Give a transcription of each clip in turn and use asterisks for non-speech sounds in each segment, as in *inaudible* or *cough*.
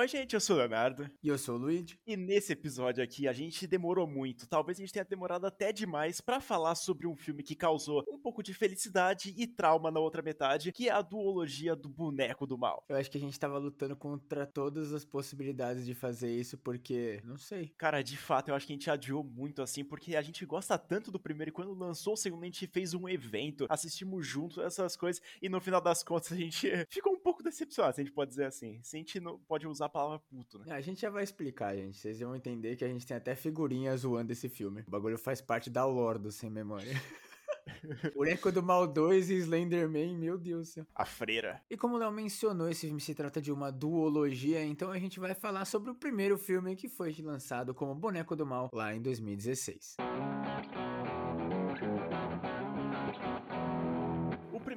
Oi, gente, eu sou o Leonardo. E eu sou o Luigi. E nesse episódio aqui a gente demorou muito, talvez a gente tenha demorado até demais para falar sobre um filme que causou um pouco de felicidade e trauma na outra metade, que é a duologia do boneco do mal. Eu acho que a gente tava lutando contra todas as possibilidades de fazer isso porque, não sei. Cara, de fato, eu acho que a gente adiou muito assim, porque a gente gosta tanto do primeiro e quando lançou o segundo a gente fez um evento, assistimos juntos essas coisas e no final das contas a gente *laughs* ficou um pouco decepcionado, se a gente pode dizer assim. Se a gente não pode usar a palavra puto, né? A gente já vai explicar, gente. Vocês vão entender que a gente tem até figurinha zoando esse filme. O bagulho faz parte da lore do Sem Memória. *laughs* Boneco do Mal 2 e Slenderman, meu Deus do céu. A freira. E como o Léo mencionou, esse filme se trata de uma duologia, então a gente vai falar sobre o primeiro filme que foi lançado como Boneco do Mal lá em 2016. O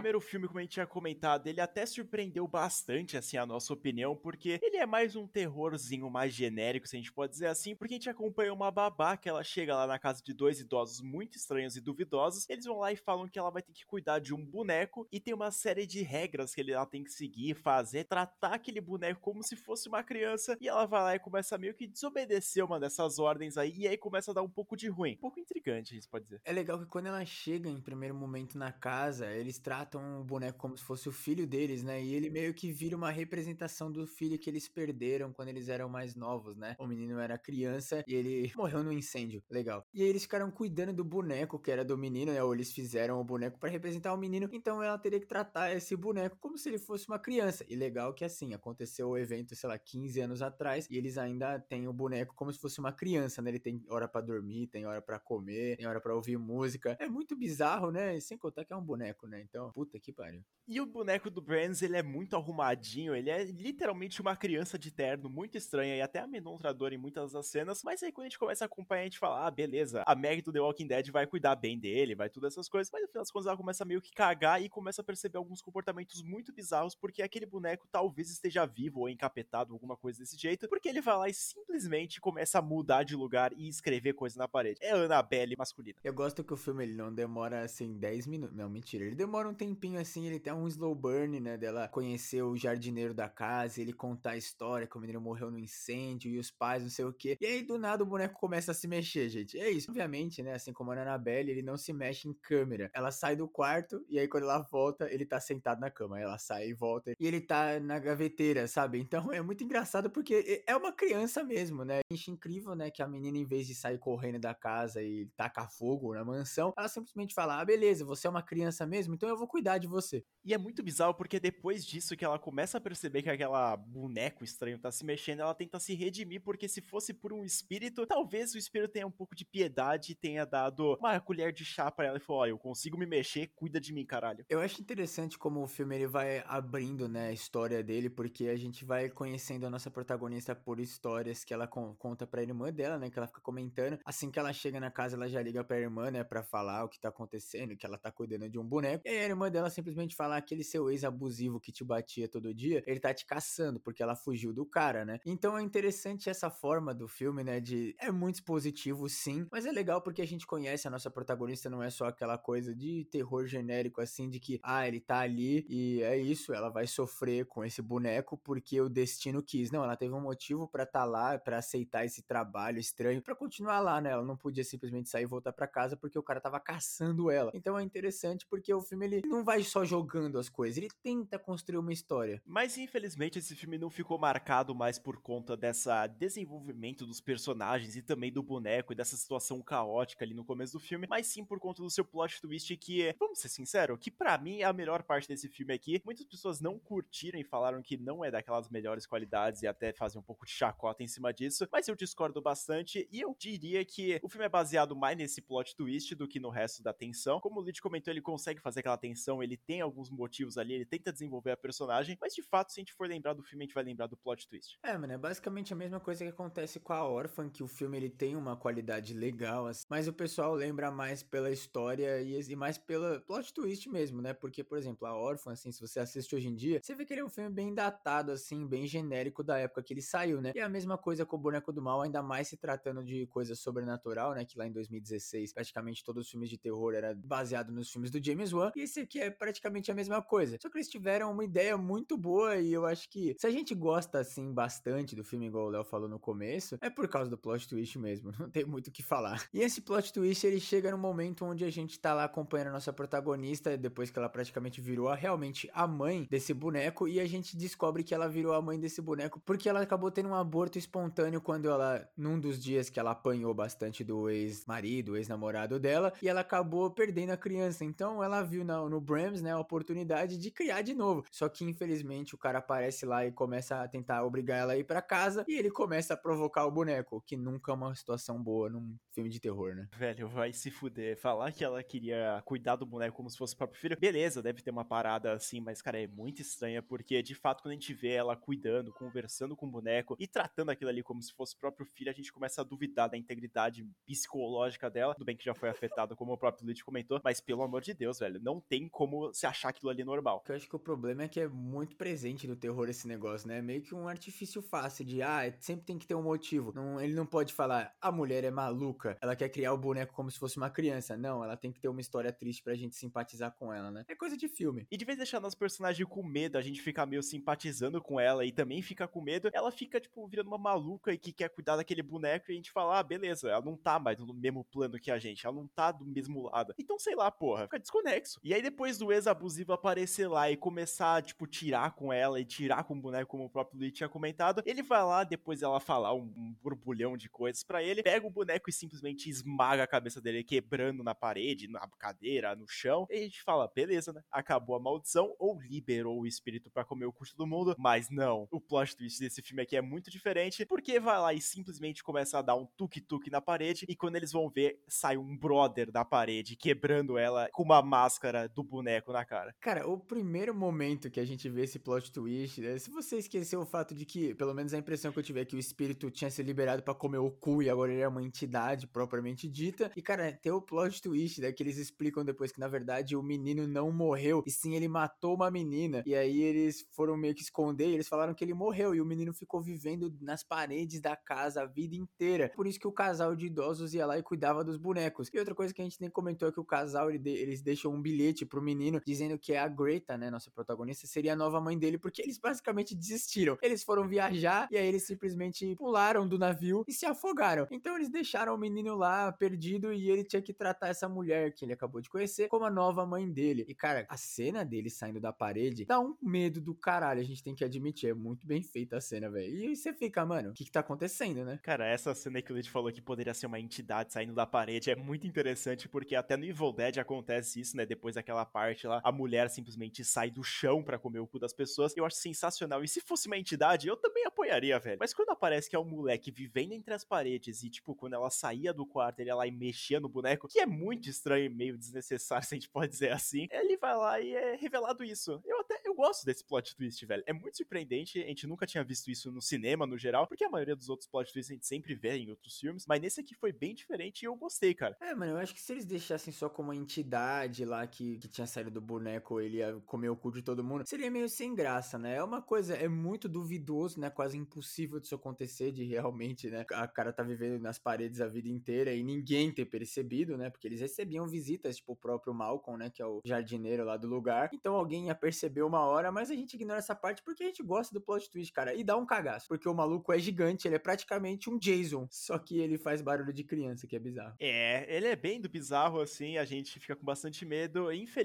primeiro filme, como a gente tinha comentado, ele até surpreendeu bastante, assim, a nossa opinião, porque ele é mais um terrorzinho mais genérico, se a gente pode dizer assim, porque a gente acompanha uma babá que ela chega lá na casa de dois idosos muito estranhos e duvidosos, eles vão lá e falam que ela vai ter que cuidar de um boneco e tem uma série de regras que ela tem que seguir, fazer, tratar aquele boneco como se fosse uma criança, e ela vai lá e começa meio que desobedecer uma dessas ordens aí, e aí começa a dar um pouco de ruim. Um pouco intrigante, a gente pode dizer. É legal que quando ela chega em primeiro momento na casa, eles tratam o boneco como se fosse o filho deles, né? E ele meio que vira uma representação do filho que eles perderam quando eles eram mais novos, né? O menino era criança e ele *laughs* morreu no incêndio. Legal. E aí eles ficaram cuidando do boneco que era do menino, né? Ou eles fizeram o boneco para representar o menino. Então ela teria que tratar esse boneco como se ele fosse uma criança. E legal que assim, aconteceu o evento, sei lá, 15 anos atrás, e eles ainda têm o boneco como se fosse uma criança, né? Ele tem hora para dormir, tem hora para comer, tem hora para ouvir música. É muito bizarro, né? Sem contar que é um boneco, né? Então, puta que pariu. E o boneco do Brands, ele é muito arrumadinho, ele é literalmente uma criança de terno, muito estranha e até amedrontadora em muitas das cenas, mas aí quando a gente começa a acompanhar, a gente fala, ah, beleza, a Meg do The Walking Dead vai cuidar bem dele, vai tudo essas coisas, mas no final das contas ela começa meio que cagar e começa a perceber alguns comportamentos muito bizarros, porque aquele boneco talvez esteja vivo ou encapetado, alguma coisa desse jeito, porque ele vai lá e simplesmente começa a mudar de lugar e escrever coisa na parede. É Annabelle masculina. Eu gosto que o filme ele não demora assim 10 minutos, não, mentira, ele demora um tempinho assim, ele tem um slow burn, né, dela conhecer o jardineiro da casa, ele contar a história, como ele morreu no incêndio e os pais, não sei o que. E aí do nada o boneco começa a se mexer, gente. É isso, obviamente, né, assim como a Annabelle, ele não se mexe em câmera. Ela sai do quarto e aí quando ela volta, ele tá sentado na cama. Ela sai e volta e ele tá na gaveteira, sabe? Então é muito engraçado porque é uma criança mesmo, né? Acho incrível, né, que a menina em vez de sair correndo da casa e tacar fogo na mansão, ela simplesmente fala: "Ah, beleza, você é uma criança mesmo, então eu vou cuidar de você". E é muito bizarro porque depois disso que ela começa a perceber que aquela boneco estranho tá se mexendo, ela tenta se redimir, porque se fosse por um espírito, talvez o espírito tenha um pouco de piedade e tenha dado uma colher de chá pra ela e falou: Ó, eu consigo me mexer, cuida de mim, caralho. Eu acho interessante como o filme ele vai abrindo, né, a história dele, porque a gente vai conhecendo a nossa protagonista por histórias que ela conta pra irmã dela, né, que ela fica comentando. Assim que ela chega na casa, ela já liga pra irmã, né, pra falar o que tá acontecendo, que ela tá cuidando de um boneco. E aí a irmã dela simplesmente fala aquele seu ex abusivo que te batia todo dia, ele tá te caçando, porque ela fugiu do cara, né? Então é interessante essa forma do filme, né? De. É muito expositivo, sim, mas é legal porque a gente conhece a nossa protagonista, não é só aquela coisa de terror genérico, assim, de que, ah, ele tá ali e é isso, ela vai sofrer com esse boneco porque o destino quis. Não, ela teve um motivo para estar tá lá, para aceitar esse trabalho estranho, para continuar lá, né? Ela não podia simplesmente sair e voltar para casa porque o cara tava caçando ela. Então é interessante porque o filme ele não vai só jogando as coisas, ele tenta construir uma história. Mas infelizmente esse filme não ficou marcado mais por conta dessa desenvolvimento dos personagens e também do boneco e dessa situação caótica ali no começo do filme, mas sim por conta do seu plot twist que, vamos ser sinceros, que para mim é a melhor parte desse filme aqui. Muitas pessoas não curtiram e falaram que não é daquelas melhores qualidades e até fazem um pouco de chacota em cima disso, mas eu discordo bastante e eu diria que o filme é baseado mais nesse plot twist do que no resto da tensão. Como o Lid comentou, ele consegue fazer aquela tensão, ele tem alguns motivos ali, ele tenta desenvolver a personagem, mas de fato, se a gente for lembrar do filme, a gente vai lembrar do plot twist. É, mano, é basicamente a mesma coisa que acontece com a Orphan, que o filme ele tem uma qualidade legal, assim, mas o pessoal lembra mais pela história e, e mais pela plot twist mesmo, né? Porque, por exemplo, a Orphan, assim, se você assiste hoje em dia, você vê que ele é um filme bem datado, assim, bem genérico da época que ele saiu, né? E é a mesma coisa com o Boneco do Mal, ainda mais se tratando de coisa sobrenatural, né? Que lá em 2016, praticamente todos os filmes de terror era baseado nos filmes do James Wan. E esse aqui que é praticamente a mesma coisa. Só que eles tiveram uma ideia muito boa e eu acho que se a gente gosta assim bastante do filme, igual o Léo falou no começo, é por causa do plot twist mesmo, *laughs* não tem muito o que falar. E esse plot twist ele chega no momento onde a gente tá lá acompanhando a nossa protagonista, depois que ela praticamente virou a, realmente a mãe desse boneco, e a gente descobre que ela virou a mãe desse boneco porque ela acabou tendo um aborto espontâneo quando ela, num dos dias que ela apanhou bastante do ex-marido, ex-namorado dela, e ela acabou perdendo a criança. Então ela viu na, no Brams, né, a oportunidade de criar de novo. Só que infelizmente o cara aparece lá e começa a tentar obrigar ela a ir para casa e ele começa a provocar o boneco, que nunca é uma situação boa num filme de terror, né? Velho, vai se fuder. Falar que ela queria cuidar do boneco como se fosse o próprio filho, beleza, deve ter uma parada assim, mas cara, é muito estranha porque de fato quando a gente vê ela cuidando, conversando com o boneco e tratando aquilo ali como se fosse o próprio filho, a gente começa a duvidar da integridade psicológica dela. Tudo bem que já foi afetado, como o próprio Luigi comentou, mas pelo amor de Deus, velho, não tem como se achar aquilo ali normal. Eu acho que o problema é que é muito presente no terror esse negócio, né? Meio que um artifício fácil de, ah, sempre tem que ter um motivo. Não, ele não pode falar, a mulher é maluca, ela quer criar o boneco como se fosse uma criança. Não, ela tem que ter uma história triste pra gente simpatizar com ela, né? É coisa de filme. E de vez em deixar nosso personagem com medo, a gente fica meio simpatizando com ela e também fica com medo, ela fica, tipo, virando uma maluca e que quer cuidar daquele boneco e a gente fala, ah, beleza, ela não tá mais no mesmo plano que a gente, ela não tá do mesmo lado. Então, sei lá, porra, fica desconexo. E aí depois do ex-abusivo aparecer lá e começar, tipo, tirar com ela e tirar com o boneco, como o próprio Luiz tinha comentado, ele vai lá, depois ela falar um, um borbulhão de coisas para ele, pega o boneco e simplesmente esmaga a cabeça dele, quebrando na parede, na cadeira, no chão, e a gente fala, beleza, né? Acabou a maldição ou liberou o espírito para comer o curso do mundo, mas não. O plot twist desse filme aqui é muito diferente, porque vai lá e simplesmente começa a dar um tuk-tuk na parede, e quando eles vão ver, sai um brother da parede, quebrando ela com uma máscara do boneco na cara. Cara, o primeiro momento que a gente vê esse plot twist, né, se você esqueceu o fato de que, pelo menos a impressão que eu tive é que o espírito tinha se liberado para comer o cu e agora ele é uma entidade propriamente dita. E, cara, tem o plot twist, né, que eles explicam depois que, na verdade, o menino não morreu, e sim ele matou uma menina. E aí eles foram meio que esconder, e eles falaram que ele morreu, e o menino ficou vivendo nas paredes da casa a vida inteira. Por isso que o casal de idosos ia lá e cuidava dos bonecos. E outra coisa que a gente nem comentou é que o casal, eles deixam um bilhete pro menino dizendo que é a Greta, né, nossa protagonista, seria a nova mãe dele, porque eles basicamente desistiram. Eles foram viajar e aí eles simplesmente pularam do navio e se afogaram. Então eles deixaram o menino lá perdido e ele tinha que tratar essa mulher que ele acabou de conhecer como a nova mãe dele. E cara, a cena dele saindo da parede dá um medo do caralho, a gente tem que admitir, é muito bem feita a cena, velho. E você fica, mano, o que que tá acontecendo, né? Cara, essa cena que o Lid falou que poderia ser uma entidade saindo da parede é muito interessante porque até no Evil Dead acontece isso, né? Depois daquela parte lá, a mulher simplesmente sai do chão para comer o cu das pessoas. Eu acho sensacional. E se fosse uma entidade, eu também apoiaria, velho. Mas quando aparece que é um moleque vivendo entre as paredes e, tipo, quando ela saía do quarto, ele ia lá e mexia no boneco, que é muito estranho e meio desnecessário, *laughs* se a gente pode dizer assim, ele vai lá e é revelado isso. Eu até eu gosto desse plot twist, velho. É muito surpreendente. A gente nunca tinha visto isso no cinema, no geral, porque a maioria dos outros plot twists a gente sempre vê em outros filmes. Mas nesse aqui foi bem diferente e eu gostei, cara. É, mano, eu acho que se eles deixassem só como uma entidade lá que, que tinha saído do boneco, ele ia comer o cu de todo mundo, seria meio sem graça, né? É uma coisa, é muito duvidoso, né? Quase impossível disso acontecer, de realmente, né? A cara tá vivendo nas paredes a vida inteira e ninguém ter percebido, né? Porque eles recebiam visitas, tipo o próprio Malcolm, né? Que é o jardineiro lá do lugar. Então alguém ia perceber uma hora, mas a gente ignora essa parte porque a gente gosta do plot twist, cara. E dá um cagaço. Porque o maluco é gigante, ele é praticamente um Jason. Só que ele faz barulho de criança, que é bizarro. É, ele é bem do bizarro, assim, a gente fica com bastante medo. Infelizmente,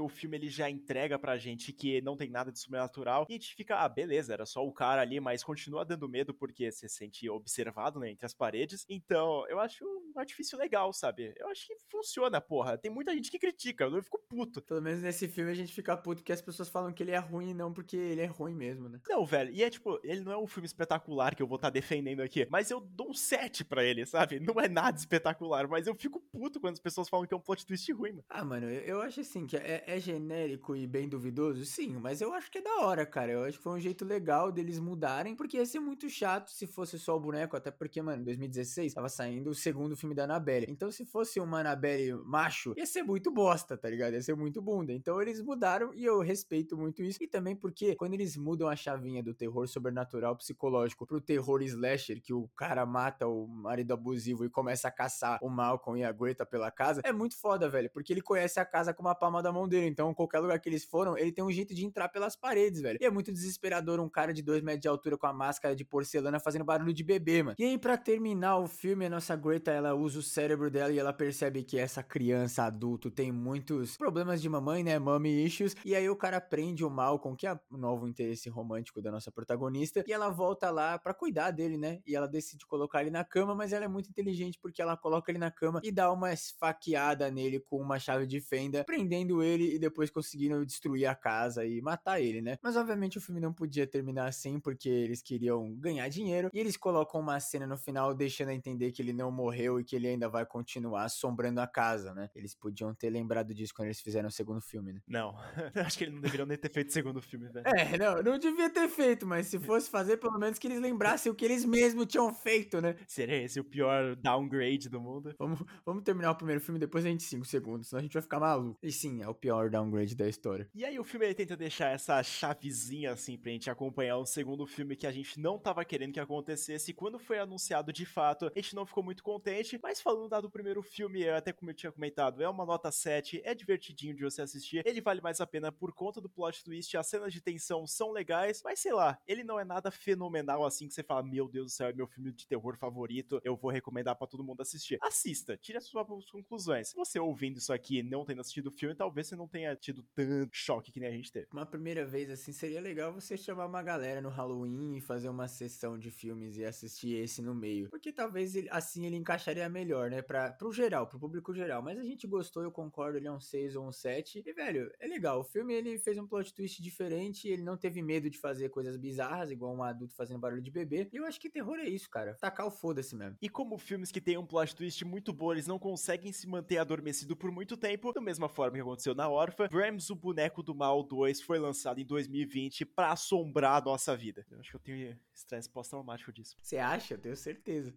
o filme ele já entrega pra gente que não tem nada de sobrenatural. E a gente fica, ah, beleza, era só o cara ali, mas continua dando medo porque você se sente observado, né, entre as paredes. Então, eu acho um artifício legal, sabe? Eu acho que funciona, porra. Tem muita gente que critica, eu fico puto. Pelo menos nesse filme a gente fica puto porque as pessoas falam que ele é ruim, não porque ele é ruim mesmo, né? Não, velho, e é tipo, ele não é um filme espetacular que eu vou estar tá defendendo aqui, mas eu dou um 7 pra ele, sabe? Não é nada espetacular, mas eu fico puto quando as pessoas falam que é um plot twist ruim, mano. Ah, mano, eu, eu acho assim, que é, é, genérico e bem duvidoso, sim, mas eu acho que é da hora, cara. Eu acho que foi um jeito legal deles mudarem, porque ia ser muito chato se fosse só o boneco, até porque, mano, em 2016 tava saindo o segundo filme da Annabelle. Então, se fosse uma Annabelle macho, ia ser muito bosta, tá ligado? Ia ser muito bunda. Então, eles mudaram e eu respeito muito isso. E também porque quando eles mudam a chavinha do terror sobrenatural psicológico pro terror slasher, que o cara mata o marido abusivo e começa a caçar o Malcolm e a Greta pela casa, é muito foda, velho, porque ele conhece a casa com a palma da mão dele, então qualquer lugar que eles foram, ele tem um jeito de entrar pelas paredes, velho. E é muito desesperador um cara de 2 metros de altura com a máscara de porcelana fazendo barulho de bebê, mano. E aí, pra terminar o filme, a nossa Greta, ela usa o cérebro dela e ela percebe que essa criança adulto tem muitos problemas de mamãe, né, mommy issues, e aí o cara prende o Malcolm, que é o novo interesse romântico da nossa protagonista, e ela volta lá para cuidar dele, né, e ela decide colocar ele na cama, mas ela é muito inteligente porque ela coloca ele na cama e dá uma esfaqueada nele com uma chave de fenda, prendendo ele e depois conseguindo destruir a casa e matar ele, né. Mas obviamente o filme não podia terminar assim porque eles queriam ganhar dinheiro e eles colocam uma cena no final deixando a entender que ele não morreu e que ele ainda vai continuar assombrando a casa, né. Eles podiam ter lembrado disso quando eles fizeram o segundo filme, né. Não, *laughs* acho que eles não deveriam nem ter feito o segundo filme, velho. É, não, não devia ter feito, mas se fosse fazer, pelo menos que eles lembrassem o que eles mesmos tinham feito, né. Seria esse o pior downgrade do mundo? Vamos, vamos terminar o primeiro filme depois a gente 5 segundos, senão a gente vai ficar maluco. E sim, é o pior downgrade da história. E aí o filme ele tenta deixar essa chavezinha assim pra gente acompanhar um segundo filme que a gente não tava querendo que acontecesse. E quando foi anunciado de fato, a gente não ficou muito contente. Mas falando da do primeiro filme, até como eu tinha comentado, é uma nota 7, é divertidinho de você assistir. Ele vale mais a pena por conta do plot twist, as cenas de tensão são legais, mas sei lá, ele não é nada fenomenal assim que você fala, meu Deus do céu, é meu filme de terror favorito, eu vou recomendar para todo mundo assistir. Assista, tire as suas conclusões. Se você ouvindo isso aqui não tendo assistido o filme, talvez você não tenha tido tanto choque que nem a gente teve. Uma primeira vez assim seria legal você chamar uma galera no Halloween e fazer uma sessão de filmes e assistir esse no meio. Porque talvez ele, assim ele encaixaria melhor, né? Pra, pro geral, pro público geral. Mas a gente gostou, eu concordo, ele é um 6 ou um 7. E, velho, é legal. O filme ele fez um plot twist diferente, ele não teve medo de fazer coisas bizarras, igual um adulto fazendo barulho de bebê. E eu acho que terror é isso, cara. Tacar o foda-se mesmo. E como filmes que têm um plot twist muito bom, eles não conseguem se manter adormecido por muito tempo, da mesma forma que aconteceu na Orphan, Brams, o Boneco do Mal 2 foi lançado em 2020 para assombrar a nossa vida. Eu acho que eu tenho estresse pós-traumático disso. Você acha? Eu tenho certeza.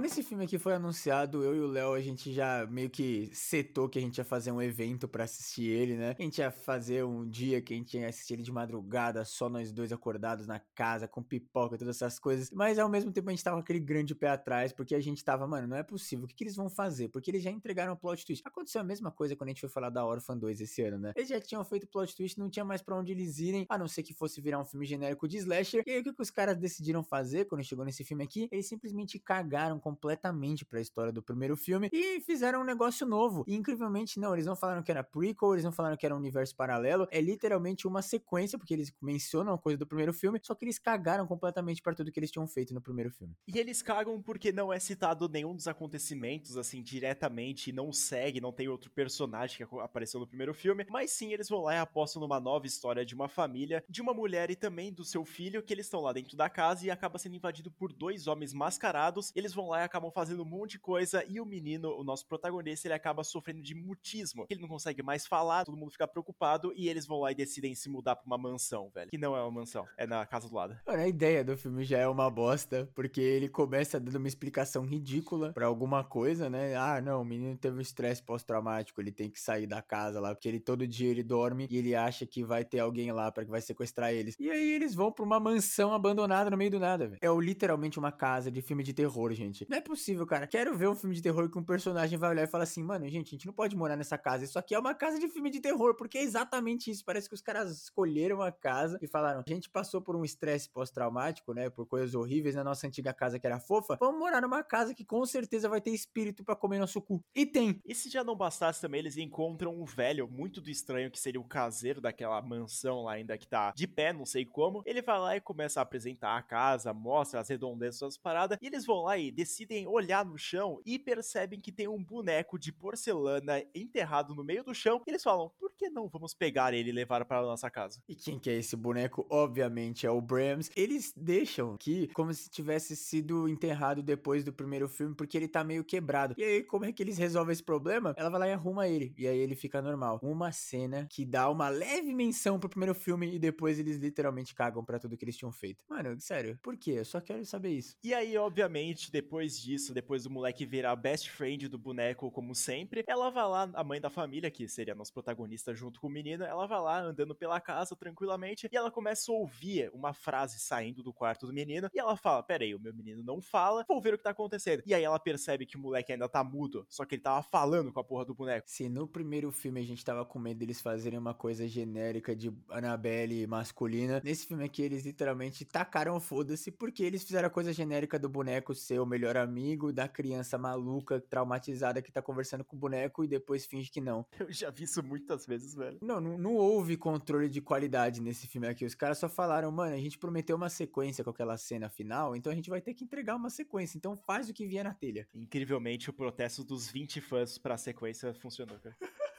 Quando esse filme aqui foi anunciado, eu e o Léo, a gente já meio que setou que a gente ia fazer um evento para assistir ele, né? A gente ia fazer um dia que a gente ia assistir ele de madrugada, só nós dois acordados na casa, com pipoca, todas essas coisas. Mas ao mesmo tempo a gente tava com aquele grande pé atrás, porque a gente tava, mano, não é possível. O que, que eles vão fazer? Porque eles já entregaram o plot twist. Aconteceu a mesma coisa quando a gente foi falar da Orphan 2 esse ano, né? Eles já tinham feito plot twist, não tinha mais para onde eles irem, a não ser que fosse virar um filme genérico de slasher. E aí o que, que os caras decidiram fazer quando chegou nesse filme aqui? Eles simplesmente cagaram completamente para a história do primeiro filme e fizeram um negócio novo. E incrivelmente não, eles não falaram que era prequel, eles não falaram que era um universo paralelo, é literalmente uma sequência, porque eles mencionam a coisa do primeiro filme, só que eles cagaram completamente para tudo que eles tinham feito no primeiro filme. E eles cagam porque não é citado nenhum dos acontecimentos assim diretamente, não segue, não tem outro personagem que apareceu no primeiro filme, mas sim eles vão lá e apostam numa nova história de uma família, de uma mulher e também do seu filho, que eles estão lá dentro da casa e acaba sendo invadido por dois homens mascarados. Eles vão lá acabam fazendo um monte de coisa e o menino, o nosso protagonista, ele acaba sofrendo de mutismo. Ele não consegue mais falar, todo mundo fica preocupado e eles vão lá e decidem se mudar pra uma mansão, velho. Que não é uma mansão, é na casa do lado. Mano, a ideia do filme já é uma bosta, porque ele começa dando uma explicação ridícula pra alguma coisa, né? Ah, não, o menino teve um estresse pós-traumático, ele tem que sair da casa lá, porque ele todo dia ele dorme e ele acha que vai ter alguém lá para que vai sequestrar eles. E aí eles vão pra uma mansão abandonada no meio do nada, velho. É literalmente uma casa de filme de terror, gente. Não é possível, cara. Quero ver um filme de terror que um personagem vai olhar e fala assim, mano, gente, a gente não pode morar nessa casa. Isso aqui é uma casa de filme de terror, porque é exatamente isso. Parece que os caras escolheram a casa e falaram, a gente passou por um estresse pós-traumático, né, por coisas horríveis na nossa antiga casa que era fofa. Vamos morar numa casa que com certeza vai ter espírito para comer nosso cu. E tem. E se já não bastasse também, eles encontram um velho muito do estranho que seria o caseiro daquela mansão lá ainda que tá de pé, não sei como. Ele vai lá e começa a apresentar a casa, mostra as redondezas das paradas, e eles vão lá e decidem olhar no chão e percebem que tem um boneco de porcelana enterrado no meio do chão. Eles falam: por que não vamos pegar ele e levar para nossa casa? E quem que é esse boneco? Obviamente é o Brams. Eles deixam que como se tivesse sido enterrado depois do primeiro filme, porque ele tá meio quebrado. E aí, como é que eles resolvem esse problema? Ela vai lá e arruma ele. E aí ele fica normal. Uma cena que dá uma leve menção pro primeiro filme e depois eles literalmente cagam para tudo que eles tinham feito. Mano, sério, por quê? Eu só quero saber isso. E aí, obviamente, depois disso, depois do moleque virar best friend do boneco, como sempre, ela vai lá, a mãe da família, que seria a nossa protagonista protagonista junto com o menino, ela vai lá andando pela casa tranquilamente e ela começa a ouvir uma frase saindo do quarto do menino e ela fala: Pera aí, o meu menino não fala, vou ver o que tá acontecendo. E aí ela percebe que o moleque ainda tá mudo, só que ele tava falando com a porra do boneco. Se no primeiro filme a gente tava com medo deles fazerem uma coisa genérica de Annabelle masculina, nesse filme aqui eles literalmente tacaram foda-se porque eles fizeram a coisa genérica do boneco ser o melhor amigo da criança maluca, traumatizada que tá conversando com o boneco e depois finge que não. Eu já vi isso muitas vezes, velho. Não, não, não houve controle de qualidade nesse filme aqui. Os caras só falaram, mano, a gente prometeu uma sequência com aquela cena final, então a gente vai ter que entregar uma sequência. Então faz o que vier na telha. Incrivelmente, o protesto dos 20 fãs pra sequência funcionou, cara. *laughs*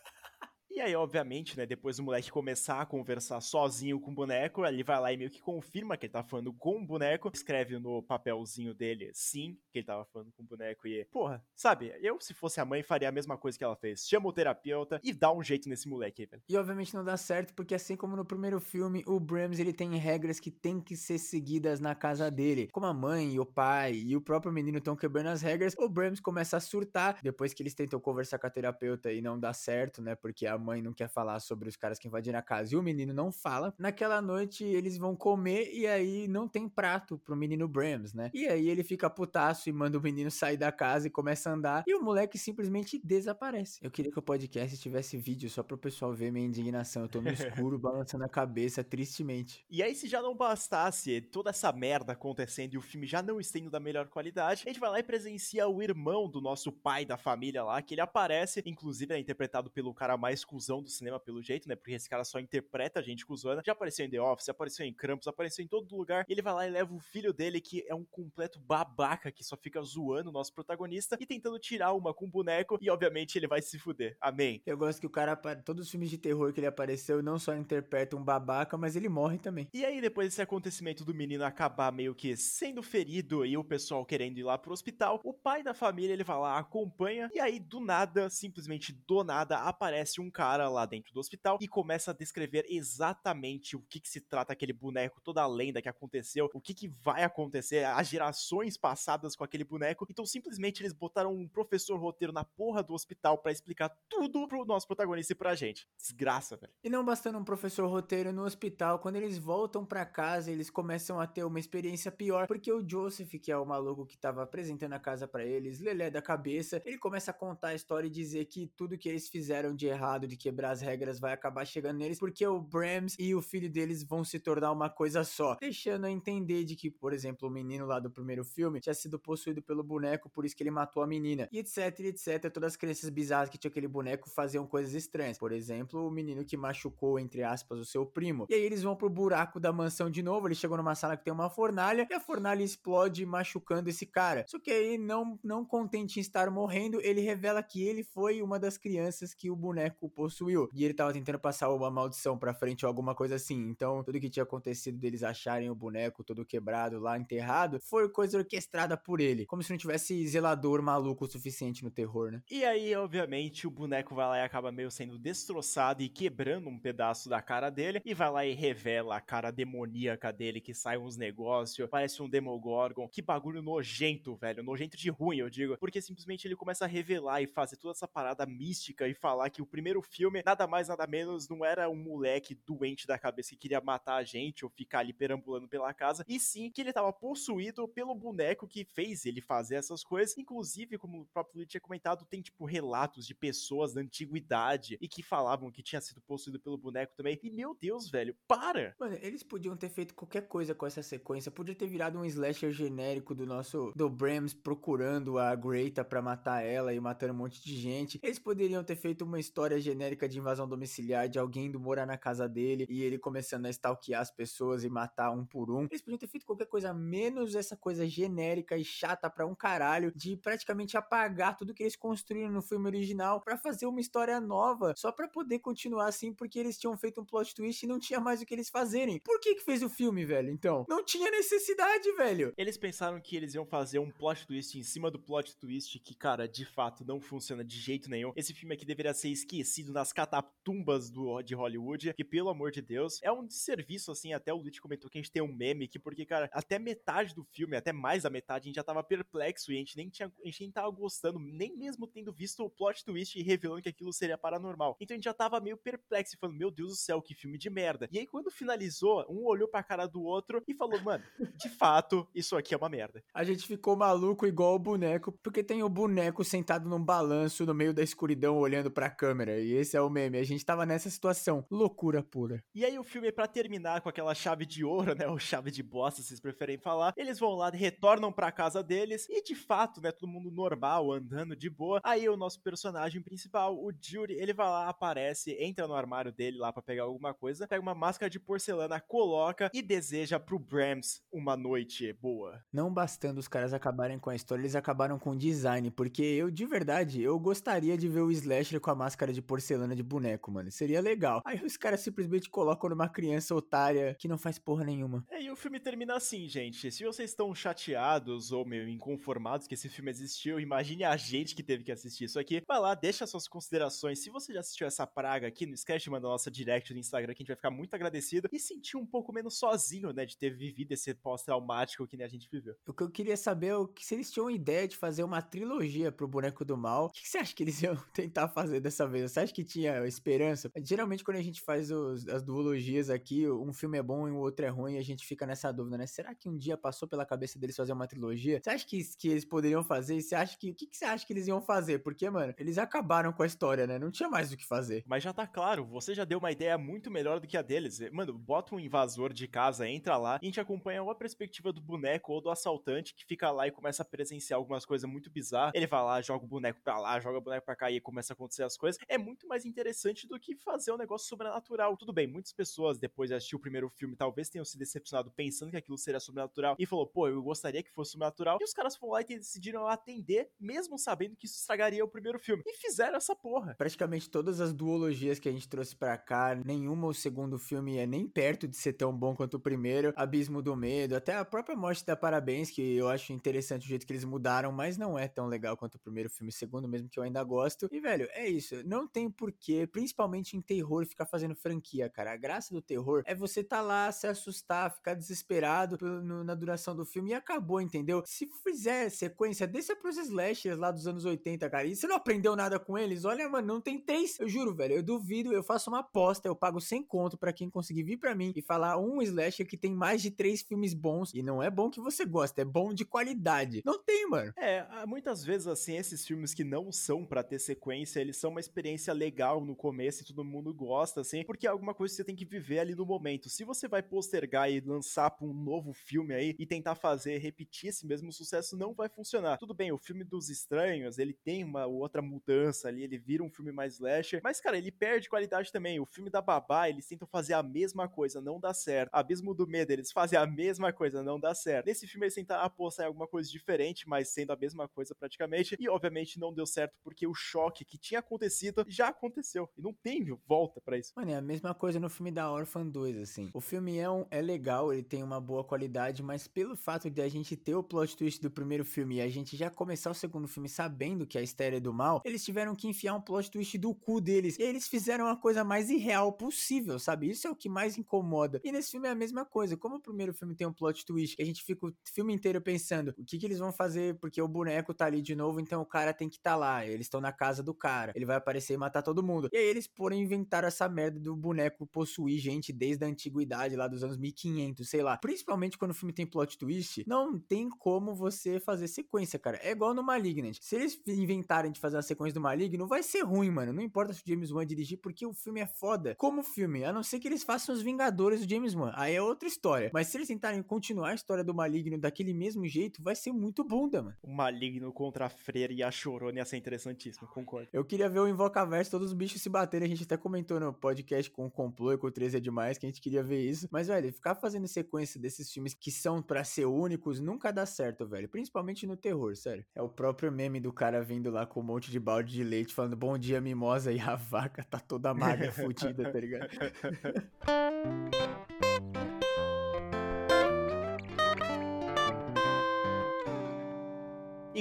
E aí, obviamente, né, depois do moleque começar a conversar sozinho com o boneco, ele vai lá e meio que confirma que ele tá falando com o boneco, escreve no papelzinho dele sim, que ele tava falando com o boneco e, porra, sabe, eu se fosse a mãe faria a mesma coisa que ela fez. Chama o terapeuta e dá um jeito nesse moleque aí, velho. E obviamente não dá certo, porque assim como no primeiro filme, o Brams ele tem regras que tem que ser seguidas na casa dele. Como a mãe, o pai e o próprio menino estão quebrando as regras, o Brams começa a surtar depois que eles tentam conversar com a terapeuta e não dá certo, né? Porque a mãe não quer falar sobre os caras que invadiram a casa e o menino não fala. Naquela noite eles vão comer e aí não tem prato pro menino Brams, né? E aí ele fica putaço e manda o menino sair da casa e começa a andar e o moleque simplesmente desaparece. Eu queria que o podcast tivesse vídeo só pro pessoal ver minha indignação. Eu tô no *laughs* escuro balançando a cabeça tristemente. E aí, se já não bastasse toda essa merda acontecendo e o filme já não estendo da melhor qualidade, a gente vai lá e presencia o irmão do nosso pai da família lá, que ele aparece, inclusive é interpretado pelo cara mais cuzão do cinema, pelo jeito, né? Porque esse cara só interpreta a gente cuzona. Já apareceu em The Office, apareceu em Krampus, apareceu em todo lugar. Ele vai lá e leva o filho dele, que é um completo babaca, que só fica zoando o nosso protagonista e tentando tirar uma com o boneco. E obviamente ele vai se fuder. Amém. Eu gosto que o cara, todos os filmes de terror que ele apareceu, não só interpreta um babaca, mas ele morre também. E aí, depois desse acontecimento do menino acabar meio que sendo ferido e o pessoal querendo ir lá pro hospital, o pai da família ele vai lá, acompanha, e aí do nada, simplesmente do nada, aparece um cara lá dentro do hospital e começa a descrever exatamente o que, que se trata aquele boneco, toda a lenda que aconteceu, o que, que vai acontecer, as gerações passadas com aquele boneco. Então simplesmente eles botaram um professor roteiro na porra do hospital para explicar tudo pro nosso protagonista e pra gente. Desgraça, velho. E não bastando um professor roteiro no hospital, quando eles voltam para casa, eles começam a ter uma experiência pior, porque o Joseph, que é o maluco que tava apresentando a casa para eles, lelé da cabeça, ele começa a contar a história e dizer que tudo que eles fizeram de errado, de quebrar as regras, vai acabar chegando neles, porque o Brams e o filho deles vão se tornar uma coisa só, deixando a entender de que, por exemplo, o menino lá do primeiro filme tinha sido possuído pelo boneco, por isso que ele matou a menina, e etc, etc. Todas as crianças bizarras que tinha aquele boneco faziam coisas estranhas. Por exemplo, o menino que machucou, entre aspas, o seu primo. E aí eles vão pro buraco da mansão de novo, eles chegam numa sala que tem uma fornalha, e a fornalha explode machucando esse cara. Só que aí, não, não contente em estar morrendo, ele revela que ele foi uma das crianças que o boneco possuiu. E ele tava tentando passar uma maldição pra frente ou alguma coisa assim. Então, tudo que tinha acontecido deles acharem o boneco todo quebrado lá, enterrado, foi coisa orquestrada por ele. Como se não tivesse zelador maluco o suficiente no terror, né? E aí, obviamente, o boneco vai lá e acaba meio sendo destroçado e quebrando um pedaço da cara dele. E vai lá e revela a cara demoníaca dele, que sai uns negócios, parece um Demogorgon. Que bagulho nojento, velho. Nojento de ruim, eu digo. Porque simplesmente ele começa a revelar e fazer toda essa parada mística e falar que o primeiro filme, nada mais, nada menos, não era um moleque doente da cabeça que queria matar a gente ou ficar ali perambulando pela casa. E sim que ele tava possuído pelo boneco que fez ele fazer essas coisas. Inclusive, como o próprio Luiz tinha comentado, tem tipo relatos de pessoas da antiguidade e que falavam que tinha sido possuído pelo boneco também. E meu Deus, velho, para! Mano, eles podiam ter feito qualquer coisa com essa sequência. Podia ter virado um slasher genérico do nosso do Brams procurando a Greta para matar ela e matando um monte de gente. Eles poderiam ter feito uma história genérica de invasão domiciliar de alguém indo morar na casa dele e ele começando a stalkear as pessoas e matar um por um. Eles podiam ter feito qualquer coisa menos essa coisa genérica e chata pra um caralho de praticamente apagar tudo que eles construíram no filme original para fazer uma história nova, só para poder continuar assim, porque eles tinham feito um plot twist e não tinha mais o que eles fazerem. Por que que fez o filme, velho? Então, não tinha necessidade, velho. Eles pensaram que eles iam fazer um plot twist em cima do plot twist que, cara, de fato não funciona de jeito nenhum. Esse filme aqui deveria ser esquecido nas catatumbas do, de Hollywood, que pelo amor de Deus, é um serviço assim, até o Luiz comentou que a gente tem um meme aqui, porque, cara, até metade do filme, até mais da metade, a gente já tava perplexo e a gente nem tinha, a gente nem tava gostando, nem mesmo tendo visto o plot twist e revelando que aquilo seria paranormal. Então a gente já tava meio perplexo, falando, meu Deus do céu, que filme de merda. E aí quando finalizou, um olhou pra cara do outro e falou, mano, de fato, isso aqui é uma merda. A gente ficou maluco igual o boneco, porque tem o boneco sentado num balanço no meio da escuridão olhando pra câmera. E esse é o meme. A gente tava nessa situação. Loucura pura. E aí o filme, para terminar com aquela chave de ouro, né? *laughs* Ou chave de bosta, se vocês preferem falar, eles vão lá, retornam pra casa deles. E de fato, né? Todo mundo normal, andando de boa. Aí o nosso personagem principal, o Judy, ele vai lá, aparece, entra no armário dele lá para pegar alguma coisa, pega uma máscara de porcelana, coloca e deseja pro Brams uma noite boa. Não bastando os caras acabarem com a história, eles acabaram com o design, porque eu, de verdade, eu gostaria de ver o Slasher com a máscara de porcelana de boneco, mano. Seria legal. Aí os caras simplesmente colocam numa criança otária que não faz porra nenhuma. É, e o filme termina assim, gente. Se vocês estão chateados ou meio inconformados que esse filme existiu, imagine a gente que teve que assistir isso aqui. Vai lá, deixa suas considerações. Se você já assistiu essa praga aqui, não esquece de mandar nossa direct no Instagram que a gente vai ficar muito agradecido e sentir um pouco menos sozinho, né, de ter vivido esse pós-traumático que nem a gente viveu. O que eu queria saber é se eles tinham ideia de fazer uma trilogia pro Boneco do Mal. O que você acha que eles iam *laughs* tentar fazer dessa vez? Você acha que tinha esperança? Geralmente, quando a gente faz os, as duologias aqui, um filme é bom e o outro é ruim, a gente fica nessa dúvida, né? Será que um dia passou pela cabeça deles fazer uma trilogia? Você acha que, que eles poderiam fazer? E você acha que. O que, que você acha que eles iam fazer? Porque, mano, eles acabaram com a história, né? Não tinha mais o que fazer. Mas já tá claro, você já deu uma ideia muito melhor do que a deles. Mano, bota um invasor de casa, entra lá, e a gente acompanha ou a perspectiva do boneco ou do assaltante que fica lá e começa a presenciar algumas coisas muito bizarras. Ele vai lá, joga o boneco pra lá, joga o boneco pra cá e começa a acontecer as coisas. É muito mais interessante do que fazer um negócio sobrenatural. Tudo bem, muitas pessoas, depois de assistir o primeiro filme, talvez tenham se decepcionado pensando que aquilo seria sobrenatural e falou, pô, eu gostaria que fosse sobrenatural. E os caras foram lá e decidiram atender, mesmo sabendo que isso estragaria o primeiro filme. E fizeram essa porra. Praticamente todas as duologias que a gente trouxe pra cá, nenhuma o segundo filme é nem perto de ser tão bom quanto o primeiro. Abismo do Medo, até a própria Morte da Parabéns, que eu acho interessante o jeito que eles mudaram, mas não é tão legal quanto o primeiro filme, segundo mesmo que eu ainda gosto. E, velho, é isso. Não tem porquê, principalmente em terror, ficar fazendo franquia, cara. A graça do terror é você tá lá, se assustar, ficar desesperado na duração do filme e acabou, entendeu? Se fizer sequência, desça pros slashers lá dos anos 80, cara. E você não aprendeu nada com eles? Olha, mano, não tem três. Eu juro, velho, eu duvido, eu faço uma aposta, eu pago 100 conto para quem conseguir vir para mim e falar um slasher que tem mais de três filmes bons. E não é bom que você gosta, é bom de qualidade. Não tem, mano. É, muitas vezes, assim, esses filmes que não são para ter sequência, eles são uma experiência legal no começo e todo mundo gosta, assim, porque é alguma coisa que você tem que viver ali no momento. Se você vai postergar e lançar pra um novo filme aí e tentar fazer, repetir esse mesmo sucesso, não vai funcionar. Tudo bem, o filme dos estranhos, ele tem uma outra mudança ali, ele vira um filme mais slasher, mas, cara, ele perde qualidade também. O filme da Babá, eles tentam fazer a mesma coisa, não dá certo. Abismo do Medo, eles fazem a mesma coisa, não dá certo. Nesse filme eles tentaram apostar em alguma coisa diferente, mas sendo a mesma coisa praticamente, e obviamente não deu certo porque o choque que tinha acontecido já aconteceu, e não tem volta para isso. Mano, é a mesma coisa no filme da Orphan 2, assim. O filme é, um, é legal, ele tem uma boa qualidade, mas pelo fato de a gente ter o plot twist do primeiro filme e a gente já começar o segundo filme sabendo que a Esther é do mal, eles tiveram que enfiar um plot twist do cu deles. E eles fizeram a coisa mais irreal possível, sabe? Isso é o que mais incomoda. E nesse filme é a mesma coisa. Como o primeiro filme tem um plot twist, que a gente fica o filme inteiro pensando o que, que eles vão fazer, porque o boneco tá ali de novo, então o cara tem que estar tá lá. Eles estão na casa do cara. Ele vai aparecer e matar todo mundo. E aí eles, porém, inventaram essa merda do boneco possuir gente desde a antiguidade, lá dos anos 1500, sei lá. Principalmente quando o filme tem plot twist, não tem como você fazer sequência, cara. É igual no Malignant. Se eles inventarem de fazer a sequência do Maligno, vai ser ruim, mano. Não importa se o James Wan dirigir, porque o filme é foda. Como filme, a não ser que eles façam os Vingadores do James Wan. Aí é outra história. Mas se eles tentarem continuar a história do Maligno daquele mesmo jeito, vai ser muito bunda, mano. O Maligno contra a Freira e a Chorona ia ser interessantíssimo, concordo. Eu queria ver o Invocaverso, todos os bichos se baterem. A gente até comentou no podcast com o Complô e com o 13 é demais, que a gente queria ver isso. Mas, velho, ficar fazendo sequência desses filmes que são para ser únicos nunca dá certo, velho. Principalmente no terror, sério. É o próprio meme do cara vindo lá com um monte de balde de leite falando bom dia, mimosa, e a *laughs* vaca tá toda magra, *laughs* fodida, tá ligado? *laughs*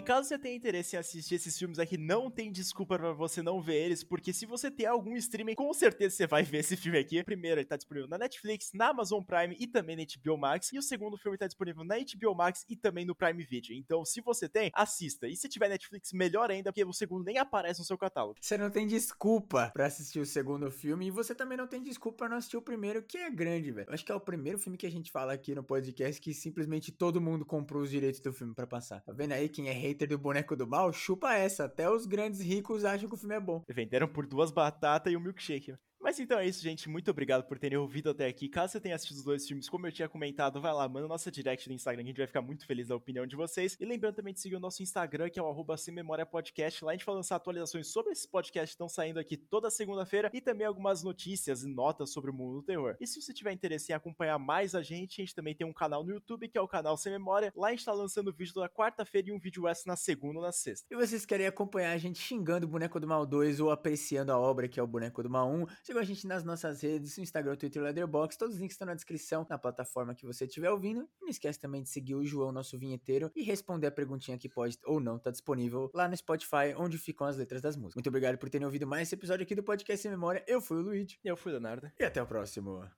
E caso você tenha interesse em assistir esses filmes aqui, não tem desculpa para você não ver eles, porque se você tem algum streaming, com certeza você vai *laughs* ver esse filme aqui. Primeiro, ele tá disponível na Netflix, na Amazon Prime e também na HBO Max. E o segundo filme tá disponível na HBO Max e também no Prime Video. Então, se você tem, assista. E se tiver Netflix, melhor ainda, porque o segundo nem aparece no seu catálogo. Você não tem desculpa para assistir o segundo filme e você também não tem desculpa pra não assistir o primeiro, que é grande, velho. Acho que é o primeiro filme que a gente fala aqui no podcast que simplesmente todo mundo comprou os direitos do filme para passar. Tá vendo aí quem é hater do boneco do mal? Chupa essa. Até os grandes ricos acham que o filme é bom. Venderam por duas batatas e um milkshake. Mas então é isso, gente. Muito obrigado por terem ouvido até aqui. Caso você tenha assistido os dois filmes, como eu tinha comentado, vai lá, manda nossa direct no Instagram, que a gente vai ficar muito feliz da opinião de vocês. E lembrando também de seguir o nosso Instagram, que é o arroba Sem Memória Podcast. Lá a gente vai lançar atualizações sobre esses podcasts que estão saindo aqui toda segunda-feira e também algumas notícias e notas sobre o mundo do terror. E se você tiver interesse em acompanhar mais a gente, a gente também tem um canal no YouTube, que é o canal Sem Memória. Lá a gente tá lançando vídeo toda quarta-feira e um vídeo extra na segunda ou na sexta. E vocês querem acompanhar a gente xingando o Boneco do Mal 2 ou apreciando a obra que é o Boneco do Mal 1? Siga a gente nas nossas redes, Instagram, Twitter, Leatherbox, todos os links estão na descrição, na plataforma que você estiver ouvindo. E não esquece também de seguir o João, nosso vinheteiro, e responder a perguntinha que pode ou não estar tá disponível lá no Spotify, onde ficam as letras das músicas. Muito obrigado por terem ouvido mais esse episódio aqui do Podcast Sem Memória. Eu fui o Luigi. E eu fui o Leonardo. E até o próximo.